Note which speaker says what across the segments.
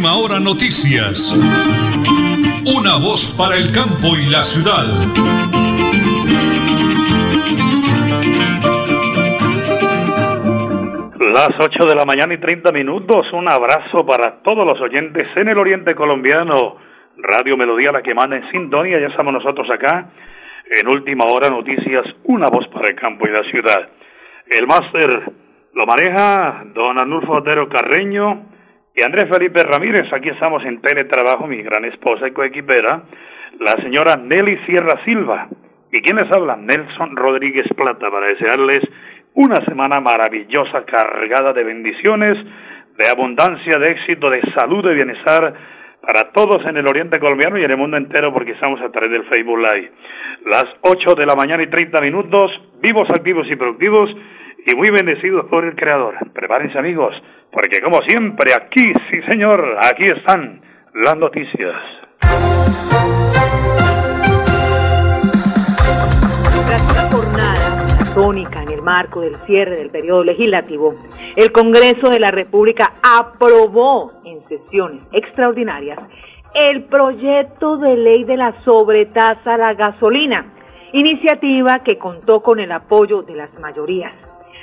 Speaker 1: Última Hora Noticias. Una voz para el campo y la ciudad.
Speaker 2: Las 8 de la mañana y 30 minutos. Un abrazo para todos los oyentes en el Oriente Colombiano. Radio Melodía, la que manda en sintonía. Ya estamos nosotros acá. En Última Hora Noticias, una voz para el campo y la ciudad. El máster lo maneja don Anulfo Otero Carreño y Andrés Felipe Ramírez. Aquí estamos en teletrabajo, mi gran esposa y coequipera, la señora Nelly Sierra Silva. ¿Y quién les habla? Nelson Rodríguez Plata, para desearles una semana maravillosa, cargada de bendiciones, de abundancia, de éxito, de salud, de bienestar para todos en el oriente colombiano y en el mundo entero porque estamos a través del Facebook Live. Las 8 de la mañana y 30 minutos, vivos, activos y productivos y muy bendecidos por el Creador. Prepárense amigos, porque como siempre aquí, sí señor, aquí están las noticias.
Speaker 3: Tras una jornada tónica en el marco del cierre del periodo legislativo, el Congreso de la República aprobó en sesiones extraordinarias el proyecto de ley de la sobretasa a la gasolina, iniciativa que contó con el apoyo de las mayorías.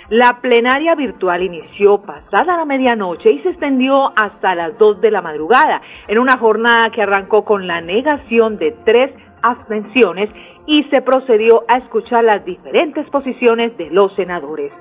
Speaker 3: La plenaria virtual inició pasada la medianoche y se extendió hasta las 2 de la madrugada, en una jornada que arrancó con la negación de tres abstenciones y se procedió a escuchar las diferentes posiciones de los senadores.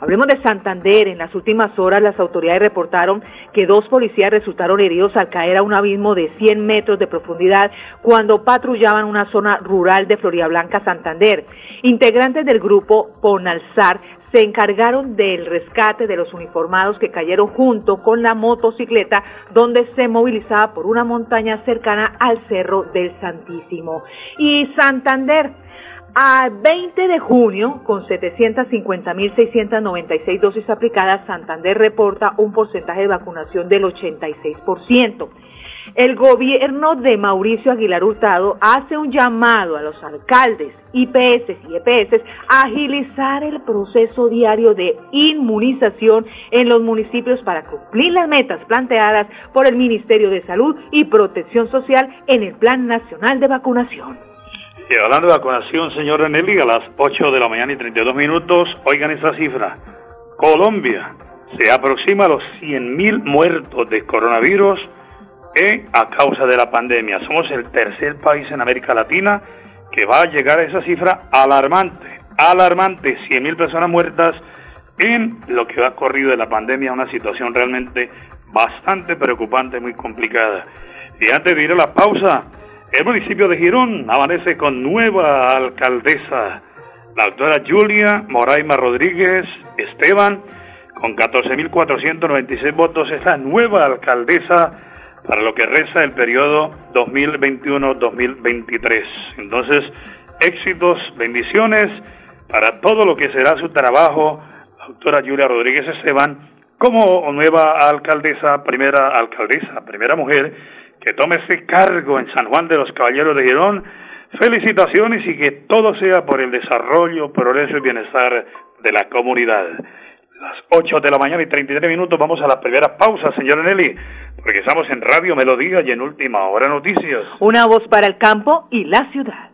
Speaker 3: Hablemos de Santander. En las últimas horas las autoridades reportaron que dos policías resultaron heridos al caer a un abismo de 100 metros de profundidad cuando patrullaban una zona rural de Blanca, Santander. Integrantes del grupo Ponalzar se encargaron del rescate de los uniformados que cayeron junto con la motocicleta donde se movilizaba por una montaña cercana al Cerro del Santísimo. Y Santander, a 20 de junio, con 750.696 dosis aplicadas, Santander reporta un porcentaje de vacunación del 86%. El gobierno de Mauricio Aguilar Hurtado hace un llamado a los alcaldes, IPS y EPS a agilizar el proceso diario de inmunización en los municipios para cumplir las metas planteadas por el Ministerio de Salud y Protección Social en el Plan Nacional de Vacunación.
Speaker 2: Hablando de vacunación, señor Nelly, a las 8 de la mañana y 32 minutos, oigan esa cifra. Colombia se aproxima a los 100.000 muertos de coronavirus a causa de la pandemia. Somos el tercer país en América Latina que va a llegar a esa cifra alarmante, alarmante, 100.000 personas muertas en lo que ha corrido de la pandemia, una situación realmente bastante preocupante, muy complicada. Y antes de ir a la pausa, el municipio de Girón amanece con nueva alcaldesa, la doctora Julia Moraima Rodríguez Esteban, con 14.496 votos, es la nueva alcaldesa para lo que resta el periodo 2021-2023. Entonces, éxitos, bendiciones para todo lo que será su trabajo, doctora Julia Rodríguez Esteban, como nueva alcaldesa, primera alcaldesa, primera mujer que tome ese cargo en San Juan de los Caballeros de Girón. Felicitaciones y que todo sea por el desarrollo, progreso y bienestar de la comunidad las 8 de la mañana y 33 minutos. Vamos a la primera pausa, señora Nelly, porque estamos en Radio Melodía y en Última Hora Noticias.
Speaker 3: Una voz para el campo y la ciudad.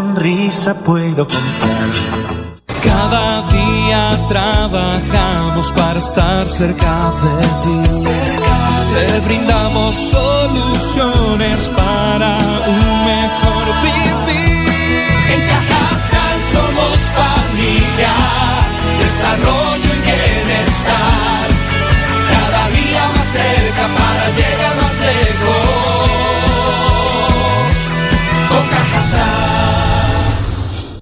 Speaker 4: puedo comprar.
Speaker 5: Cada día trabajamos para estar cerca de ti. Te brindamos soluciones para un mejor vivir. En Cajasal somos familia, desarrollo y bienestar.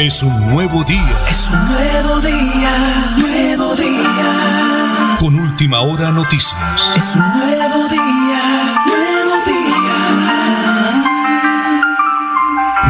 Speaker 1: Es un nuevo día.
Speaker 4: Es un nuevo día, nuevo día.
Speaker 1: Con última hora noticias.
Speaker 4: Es un nuevo día, nuevo día.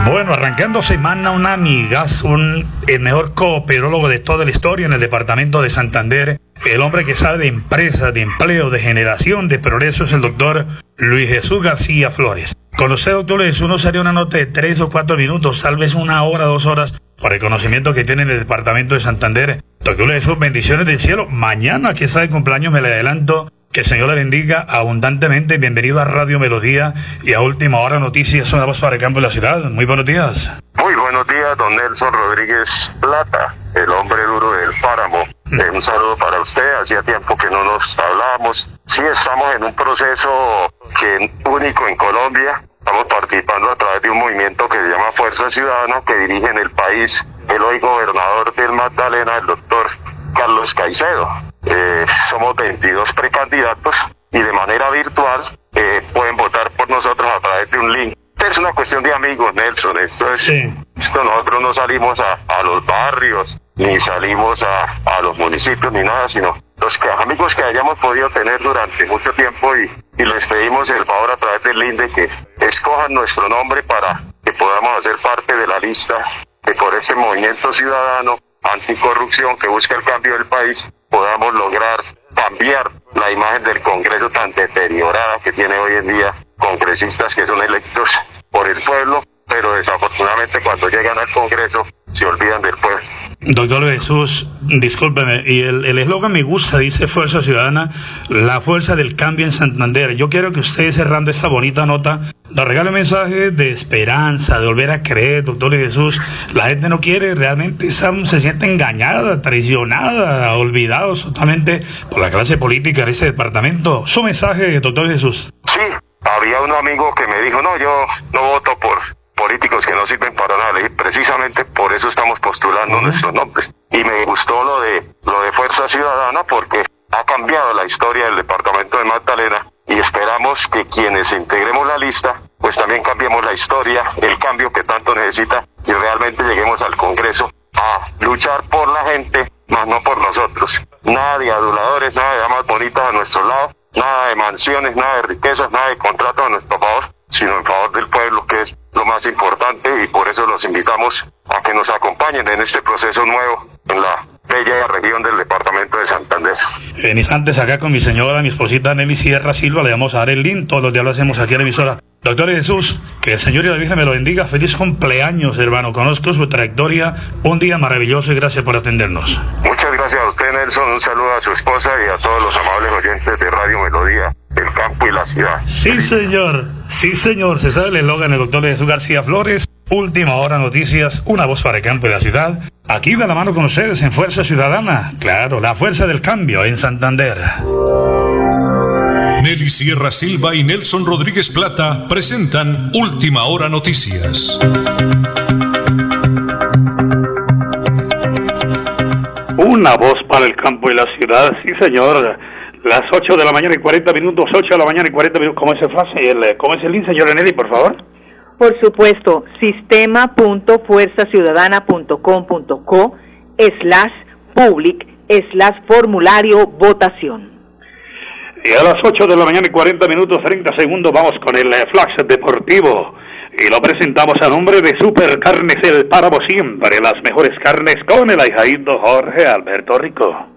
Speaker 2: Bueno, arrancando semana, un amigas, un, el mejor cooperólogo de toda la historia en el departamento de Santander, el hombre que sabe de empresas, de empleo, de generación, de progreso, es el doctor Luis Jesús García Flores. Con usted, doctor Jesús, no sería una nota de tres o cuatro minutos, tal vez una hora, dos horas, por el conocimiento que tiene en el departamento de Santander. Doctor Jesús, bendiciones del cielo. Mañana, que está de cumpleaños, me le adelanto. Que el Señor le bendiga abundantemente. Bienvenido a Radio Melodía y a Última Hora Noticias, una voz para el campo de la ciudad. Muy buenos días.
Speaker 6: Muy buenos días, don Nelson Rodríguez Plata, el hombre duro del páramo. Eh, un saludo para usted, hacía tiempo que no nos hablábamos. Sí, estamos en un proceso que único en Colombia. Estamos participando a través de un movimiento que se llama Fuerza Ciudadana, que dirige en el país el hoy gobernador del Magdalena, el doctor Carlos Caicedo. Eh, somos 22 precandidatos y de manera virtual eh, pueden votar por nosotros a través de un link. Es una cuestión de amigos, Nelson. Esto es,
Speaker 2: Sí.
Speaker 6: esto nosotros no salimos a, a los barrios, ni salimos a, a los municipios, ni nada, sino los que, amigos que hayamos podido tener durante mucho tiempo y, y les pedimos el favor a través del link de que escojan nuestro nombre para que podamos hacer parte de la lista que por ese movimiento ciudadano anticorrupción que busca el cambio del país podamos lograr cambiar la imagen del Congreso tan deteriorada que tiene hoy en día congresistas que son electos por el pueblo, pero desafortunadamente cuando llegan al Congreso se olvidan del pueblo.
Speaker 2: Doctor Jesús, discúlpeme, y el el eslogan me gusta, dice Fuerza Ciudadana, la fuerza del cambio en Santander. Yo quiero que usted, cerrando esta bonita nota, nos regale un mensaje de esperanza, de volver a creer, doctor Jesús. La gente no quiere, realmente se siente engañada, traicionada, olvidados totalmente por la clase política de ese departamento. Su mensaje, doctor Jesús.
Speaker 6: Sí, había un amigo que me dijo, no, yo no voto por políticos que no sirven para nada. Y precisamente por eso estamos postulando nuestros nombres. Y me gustó lo de, lo de Fuerza Ciudadana porque ha cambiado la historia del departamento de Magdalena y esperamos que quienes integremos la lista, pues también cambiemos la historia, el cambio que tanto necesita y realmente lleguemos al Congreso a luchar por la gente, más no por nosotros. Nada de aduladores, nada de damas bonitas a nuestro lado, nada de mansiones, nada de riquezas, nada de contratos a nuestro favor, sino en favor del pueblo, más importante y por eso los invitamos a que nos acompañen en este proceso nuevo en la bella región del departamento de Santander.
Speaker 2: En instantes acá con mi señora, mi esposita Nelly Sierra Silva, le vamos a dar el link, todos los días lo hacemos aquí en la emisora. Doctor Jesús, que el Señor y la Virgen me lo bendiga, feliz cumpleaños hermano, conozco su trayectoria, un día maravilloso y gracias por atendernos.
Speaker 6: Muchas gracias a usted Nelson, un saludo a su esposa y a todos los amables oyentes de Radio Melodía, el campo y la ciudad.
Speaker 2: Sí señor, sí señor, se sabe el eslogan del doctor Jesús García Flores, última hora noticias, una voz para el campo y la ciudad. Aquí de la mano con ustedes en Fuerza Ciudadana. Claro, la fuerza del cambio en Santander.
Speaker 1: Nelly Sierra Silva y Nelson Rodríguez Plata presentan Última Hora Noticias.
Speaker 2: Una voz para el campo y la ciudad, sí señor. Las 8 de la mañana y 40 minutos, 8 de la mañana y 40 minutos. ¿Cómo es el frase? ¿Cómo es el link, señor Nelly, por favor?
Speaker 3: Por supuesto, sistema.fuerzaciudadana.com.co slash public slash formulario votación.
Speaker 2: Y a las 8 de la mañana y 40 minutos 30 segundos vamos con el eh, Flash Deportivo. Y lo presentamos a nombre de Super Carnes El Páramo Siempre, las mejores carnes con el ahijadito Jorge Alberto Rico.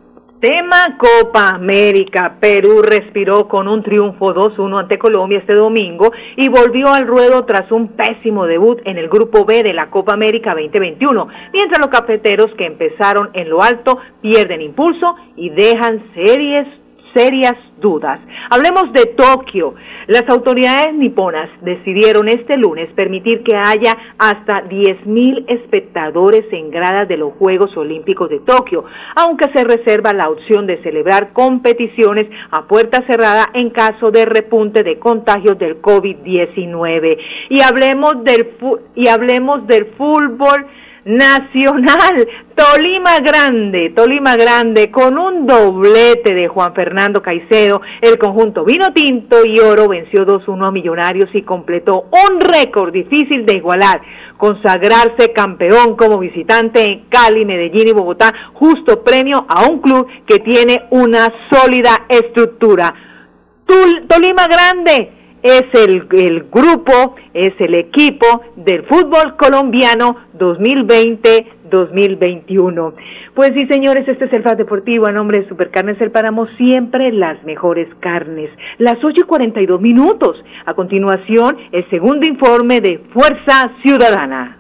Speaker 3: Tema Copa América. Perú respiró con un triunfo 2-1 ante Colombia este domingo y volvió al ruedo tras un pésimo debut en el Grupo B de la Copa América 2021, mientras los cafeteros que empezaron en lo alto pierden impulso y dejan series serias dudas. Hablemos de Tokio. Las autoridades niponas decidieron este lunes permitir que haya hasta 10.000 espectadores en gradas de los Juegos Olímpicos de Tokio, aunque se reserva la opción de celebrar competiciones a puerta cerrada en caso de repunte de contagios del COVID-19. Y hablemos del y hablemos del fútbol Nacional, Tolima Grande, Tolima Grande, con un doblete de Juan Fernando Caicedo, el conjunto Vino Tinto y Oro venció 2-1 a Millonarios y completó un récord difícil de igualar, consagrarse campeón como visitante en Cali, Medellín y Bogotá, justo premio a un club que tiene una sólida estructura. Tolima Grande, es el, el grupo, es el equipo del fútbol colombiano 2020-2021. Pues sí, señores, este es el FAS Deportivo a nombre de Supercarnes El Páramo, siempre las mejores carnes. Las 8 y 42 minutos. A continuación, el segundo informe de Fuerza Ciudadana.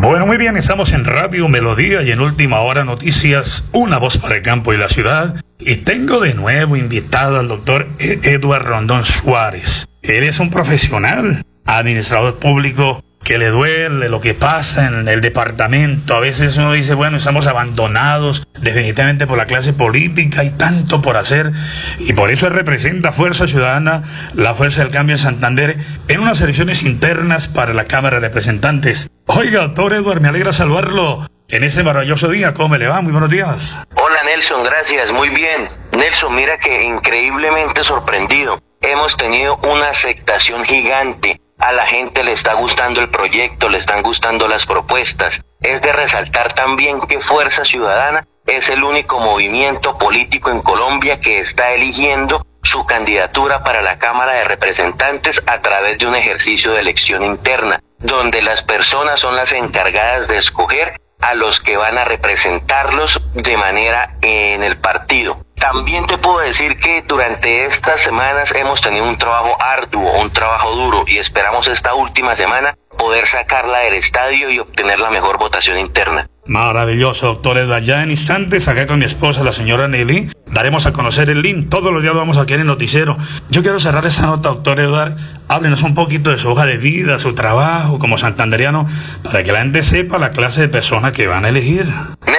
Speaker 2: Bueno, muy bien, estamos en Radio Melodía y en Última Hora Noticias, una voz para el campo y la ciudad. Y tengo de nuevo invitado al doctor Eduardo Rondón Suárez. Él es un profesional, administrador público que le duele lo que pasa en el departamento. A veces uno dice, bueno, estamos abandonados definitivamente por la clase política, hay tanto por hacer y por eso representa Fuerza Ciudadana, la Fuerza del Cambio en Santander, en unas elecciones internas para la Cámara de Representantes. Oiga, doctor Edward, me alegra saludarlo en este maravilloso día. ¿Cómo le va? Muy buenos días.
Speaker 7: Hola Nelson, gracias, muy bien. Nelson, mira que increíblemente sorprendido. Hemos tenido una aceptación gigante a la gente le está gustando el proyecto, le están gustando las propuestas. Es de resaltar también que Fuerza Ciudadana es el único movimiento político en Colombia que está eligiendo su candidatura para la Cámara de Representantes a través de un ejercicio de elección interna, donde las personas son las encargadas de escoger a los que van a representarlos de manera en el partido. También te puedo decir que durante estas semanas hemos tenido un trabajo arduo, un trabajo duro y esperamos esta última semana poder sacarla del estadio y obtener la mejor votación interna.
Speaker 2: Maravilloso, doctor Edward. Ya en instantes, acá con mi esposa, la señora Nelly, daremos a conocer el link. Todos los días vamos aquí en el noticiero. Yo quiero cerrar esa nota, doctor Edward. Háblenos un poquito de su hoja de vida, su trabajo como santanderiano, para que la gente sepa la clase de personas que van a elegir.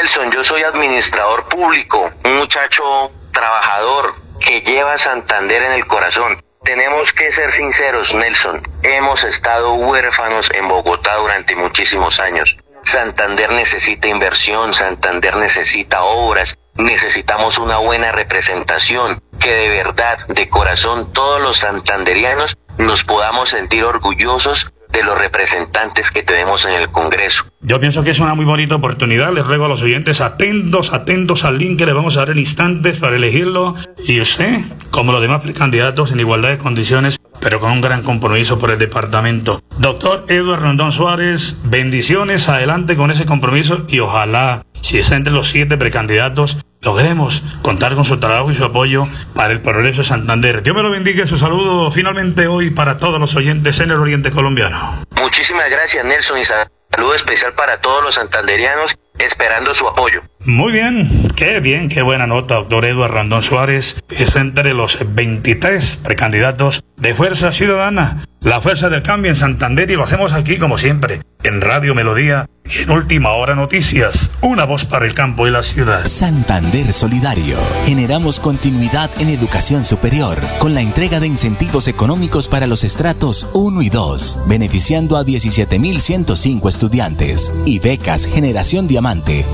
Speaker 7: Nelson, yo soy administrador público, un muchacho trabajador que lleva Santander en el corazón Tenemos que ser sinceros, Nelson. Hemos estado huérfanos en Bogotá durante muchísimos años. Santander necesita inversión, Santander necesita obras, necesitamos una buena representación, que de verdad, de corazón, todos los santanderianos nos podamos sentir orgullosos de los representantes que tenemos en el Congreso.
Speaker 2: Yo pienso que es una muy bonita oportunidad. Les ruego a los oyentes atentos, atentos al link que le vamos a dar en instantes para elegirlo. Y usted, como los demás precandidatos, en igualdad de condiciones, pero con un gran compromiso por el departamento. Doctor Eduardo Rondón Suárez, bendiciones, adelante con ese compromiso y ojalá, si está entre los siete precandidatos, logremos contar con su trabajo y su apoyo para el progreso de Santander. Dios me lo bendiga su saludo finalmente hoy para todos los oyentes en el Oriente Colombiano.
Speaker 7: Muchísimas gracias Nelson y saludo especial para todos los santanderianos esperando su apoyo.
Speaker 2: Muy bien, qué bien, qué buena nota, doctor Eduardo Randón Suárez. Es entre los 23 precandidatos de Fuerza Ciudadana, la Fuerza del Cambio en Santander y lo hacemos aquí como siempre, en Radio Melodía y en Última Hora Noticias, una voz para el campo y la ciudad.
Speaker 8: Santander Solidario. Generamos continuidad en educación superior con la entrega de incentivos económicos para los estratos 1 y 2, beneficiando a 17.105 estudiantes y becas Generación Diamante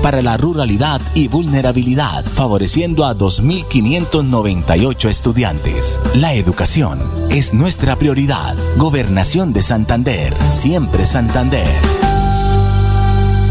Speaker 8: para la ruralidad y vulnerabilidad, favoreciendo a 2.598 estudiantes. La educación es nuestra prioridad. Gobernación de Santander, siempre Santander.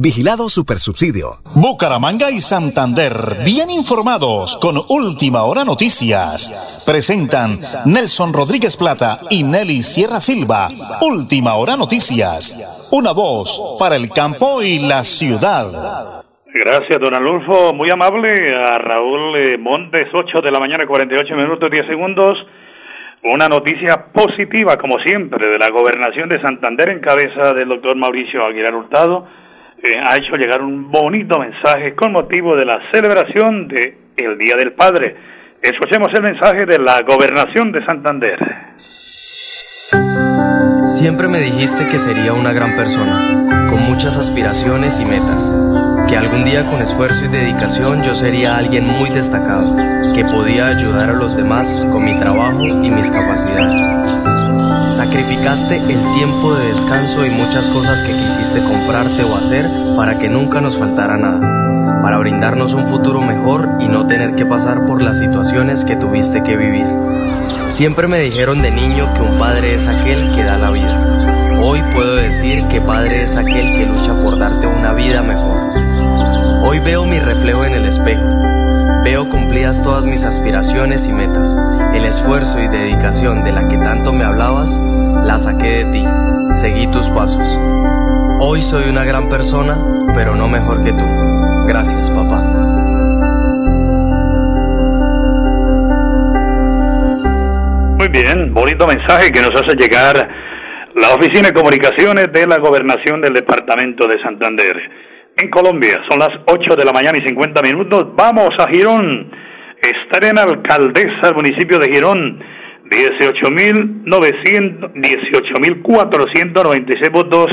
Speaker 9: Vigilado Supersubsidio.
Speaker 10: Bucaramanga y Santander, bien informados con Última Hora Noticias. Presentan Nelson Rodríguez Plata y Nelly Sierra Silva. Última Hora Noticias. Una voz para el campo y la ciudad.
Speaker 2: Gracias, don Alulfo. Muy amable a Raúl eh, Montes, 8 de la mañana, 48 minutos, 10 segundos. Una noticia positiva, como siempre, de la gobernación de Santander en cabeza del doctor Mauricio Aguilar Hurtado eh, ha hecho llegar un bonito mensaje con motivo de la celebración de Día del Padre. Escuchemos el mensaje de la gobernación de Santander.
Speaker 11: Siempre me dijiste que sería una gran persona, con muchas aspiraciones y metas, que algún día con esfuerzo y dedicación yo sería alguien muy destacado, que podía ayudar a los demás con mi trabajo y mis capacidades. Sacrificaste el tiempo de descanso y muchas cosas que quisiste comprarte o hacer para que nunca nos faltara nada, para brindarnos un futuro mejor y no tener que pasar por las situaciones que tuviste que vivir. Siempre me dijeron de niño que un padre es aquel que da la vida. Hoy puedo decir que padre es aquel que lucha por darte una vida mejor. Hoy veo mi reflejo en el espejo. Veo cumplidas todas mis aspiraciones y metas. El esfuerzo y dedicación de la que tanto me hablabas, la saqué de ti. Seguí tus pasos. Hoy soy una gran persona, pero no mejor que tú. Gracias, papá.
Speaker 2: Muy bien, bonito mensaje que nos hace llegar la Oficina de Comunicaciones de la Gobernación del Departamento de Santander. En Colombia son las 8 de la mañana y 50 minutos. Vamos a Girón. Estrena alcaldesa del municipio de Girón. 18.496 votos.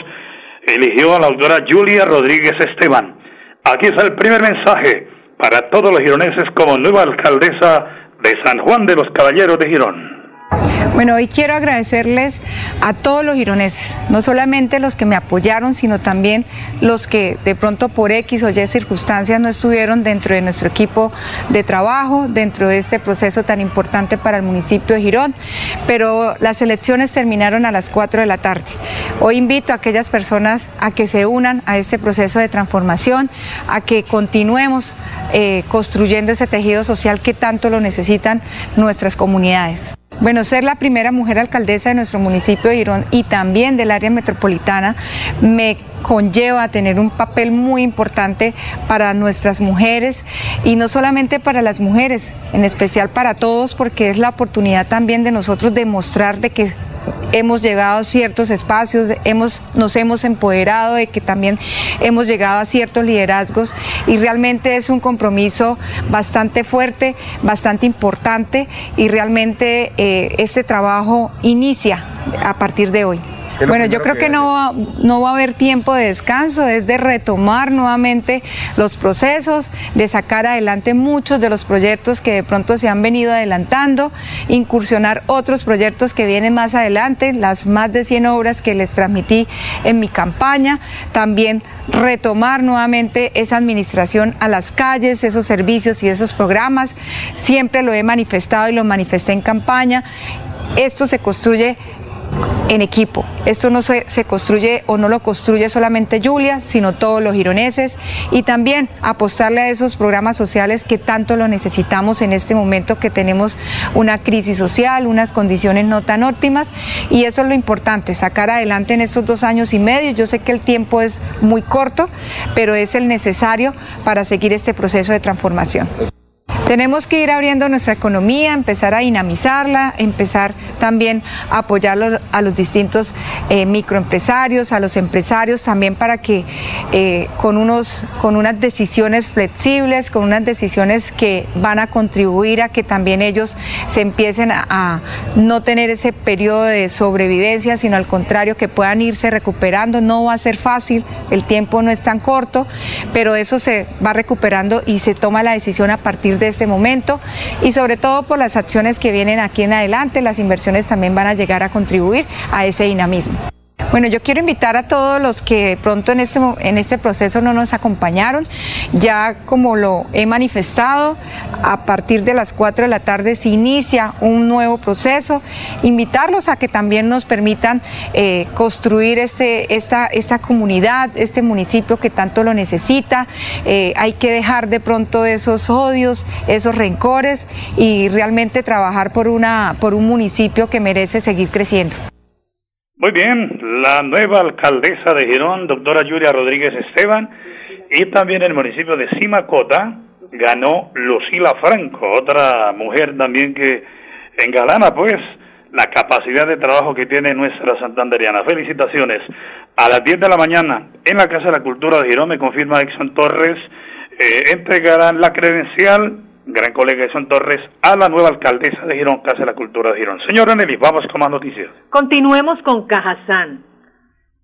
Speaker 2: Eligió a la doctora Julia Rodríguez Esteban. Aquí está el primer mensaje para todos los gironeses como nueva alcaldesa de San Juan de los Caballeros de Girón.
Speaker 12: Bueno, hoy quiero agradecerles a todos los gironeses, no solamente los que me apoyaron, sino también los que de pronto por X o Y circunstancias no estuvieron dentro de nuestro equipo de trabajo, dentro de este proceso tan importante para el municipio de Girón. Pero las elecciones terminaron a las 4 de la tarde. Hoy invito a aquellas personas a que se unan a este proceso de transformación, a que continuemos eh, construyendo ese tejido social que tanto lo necesitan nuestras comunidades. Bueno, ser la primera mujer alcaldesa de nuestro municipio de Girón y también del área metropolitana me conlleva a tener un papel muy importante para nuestras mujeres y no solamente para las mujeres, en especial para todos, porque es la oportunidad también de nosotros demostrar de que hemos llegado a ciertos espacios, hemos, nos hemos empoderado, de que también hemos llegado a ciertos liderazgos y realmente es un compromiso bastante fuerte, bastante importante y realmente eh, este trabajo inicia a partir de hoy. Bueno, yo creo que, no, va, no va a haber tiempo de descanso, es de retomar nuevamente los procesos, de sacar adelante muchos de los proyectos que de pronto se han venido adelantando, incursionar otros proyectos que vienen más adelante, las más de 100 obras que les transmití en mi campaña, también retomar nuevamente esa administración a las calles, esos servicios y esos programas. Siempre lo he manifestado y lo manifesté en campaña. Esto se construye en equipo. Esto no se, se, construye o no lo construye solamente Julia, sino todos los gironeses y también apostarle a esos programas sociales que tanto lo necesitamos en este momento que tenemos una crisis social, unas condiciones no tan óptimas y eso es lo importante, sacar adelante en estos dos años y medio. Yo sé que el tiempo es muy corto, pero es el necesario para seguir este proceso de transformación. Tenemos que ir abriendo nuestra economía, empezar a dinamizarla, empezar también a apoyar a los distintos eh, microempresarios, a los empresarios también para que eh, con, unos, con unas decisiones flexibles, con unas decisiones que van a contribuir a que también ellos se empiecen a, a no tener ese periodo de sobrevivencia, sino al contrario, que puedan irse recuperando. No va a ser fácil, el tiempo no es tan corto, pero eso se va recuperando y se toma la decisión a partir de este momento y sobre todo por las acciones que vienen aquí en adelante, las inversiones también van a llegar a contribuir a ese dinamismo. Bueno, yo quiero invitar a todos los que de pronto en este, en este proceso no nos acompañaron, ya como lo he manifestado, a partir de las 4 de la tarde se inicia un nuevo proceso, invitarlos a que también nos permitan eh, construir este, esta, esta comunidad, este municipio que tanto lo necesita, eh, hay que dejar de pronto esos odios, esos rencores y realmente trabajar por, una, por un municipio que merece seguir creciendo.
Speaker 2: Muy bien, la nueva alcaldesa de Girón, doctora Yuria Rodríguez Esteban, y también el municipio de Simacota ganó Lucila Franco, otra mujer también que engalana pues la capacidad de trabajo que tiene nuestra santanderiana. Felicitaciones. A las 10 de la mañana en la Casa de la Cultura de Girón, me confirma Exxon Torres, eh, entregarán la credencial gran colega Son Torres, a la nueva alcaldesa de Girón, Casa de la Cultura de Girón. Señora Nelly, vamos con más noticias.
Speaker 3: Continuemos con Cajazán.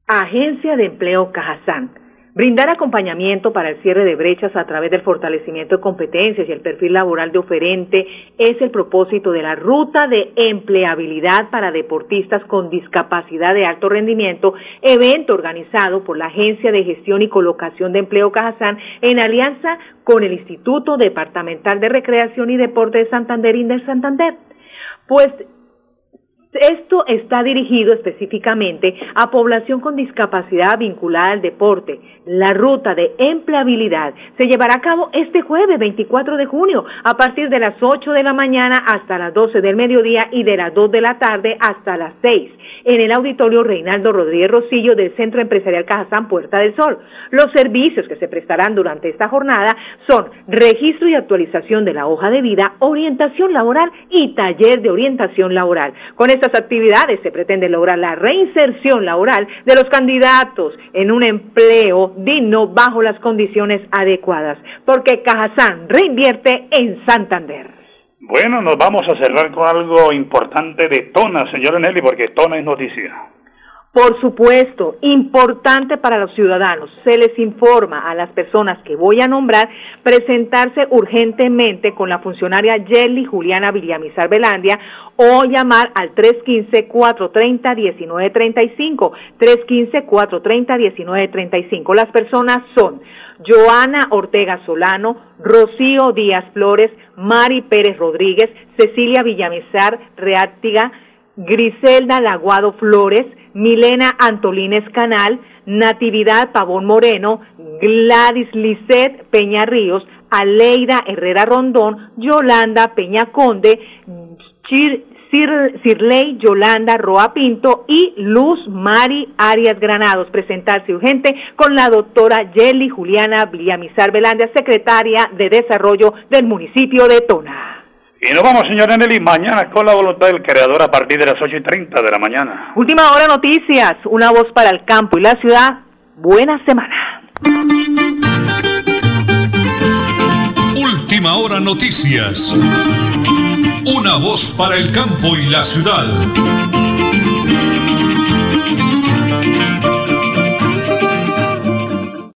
Speaker 3: Agencia de Empleo Cajazán Brindar acompañamiento para el cierre de brechas a través del fortalecimiento de competencias y el perfil laboral de oferente es el propósito de la Ruta de Empleabilidad para Deportistas con Discapacidad de Alto Rendimiento, evento organizado por la Agencia de Gestión y Colocación de Empleo Cajazán en alianza con el Instituto Departamental de Recreación y Deporte de Santander de Santander. Pues esto está dirigido específicamente a población con discapacidad vinculada al deporte. La ruta de empleabilidad se llevará a cabo este jueves 24 de junio a partir de las 8 de la mañana hasta las 12 del mediodía y de las 2 de la tarde hasta las 6 en el auditorio Reinaldo Rodríguez Rosillo del Centro Empresarial Cajazán Puerta del Sol. Los servicios que se prestarán durante esta jornada son registro y actualización de la hoja de vida, orientación laboral y taller de orientación laboral. Estas actividades se pretende lograr la reinserción laboral de los candidatos en un empleo digno bajo las condiciones adecuadas, porque Cajazán reinvierte en Santander.
Speaker 2: Bueno, nos vamos a cerrar con algo importante de Tona, señora Nelly, porque Tona es noticia.
Speaker 3: Por supuesto, importante para los ciudadanos. Se les informa a las personas que voy a nombrar presentarse urgentemente con la funcionaria Jelly Juliana Villamizar Belandia o llamar al 315-430-1935. 315-430-1935. Las personas son Joana Ortega Solano, Rocío Díaz Flores, Mari Pérez Rodríguez, Cecilia Villamizar Reáctiga, Griselda Laguado Flores, Milena Antolines Canal, Natividad Pavón Moreno, Gladys Lisset Peña Ríos, Aleida Herrera Rondón, Yolanda Peña Conde, Sirley Yolanda Roa Pinto y Luz Mari Arias Granados. Presentarse urgente con la doctora Yeli Juliana Villamizar Velandia, secretaria de Desarrollo del municipio de Tona.
Speaker 2: Y nos vamos, señor Nelly, mañana con la voluntad del creador a partir de las 8 y 30 de la mañana.
Speaker 3: Última hora noticias, una voz para el campo y la ciudad. Buena semana.
Speaker 1: Última hora noticias. Una voz para el campo y la ciudad.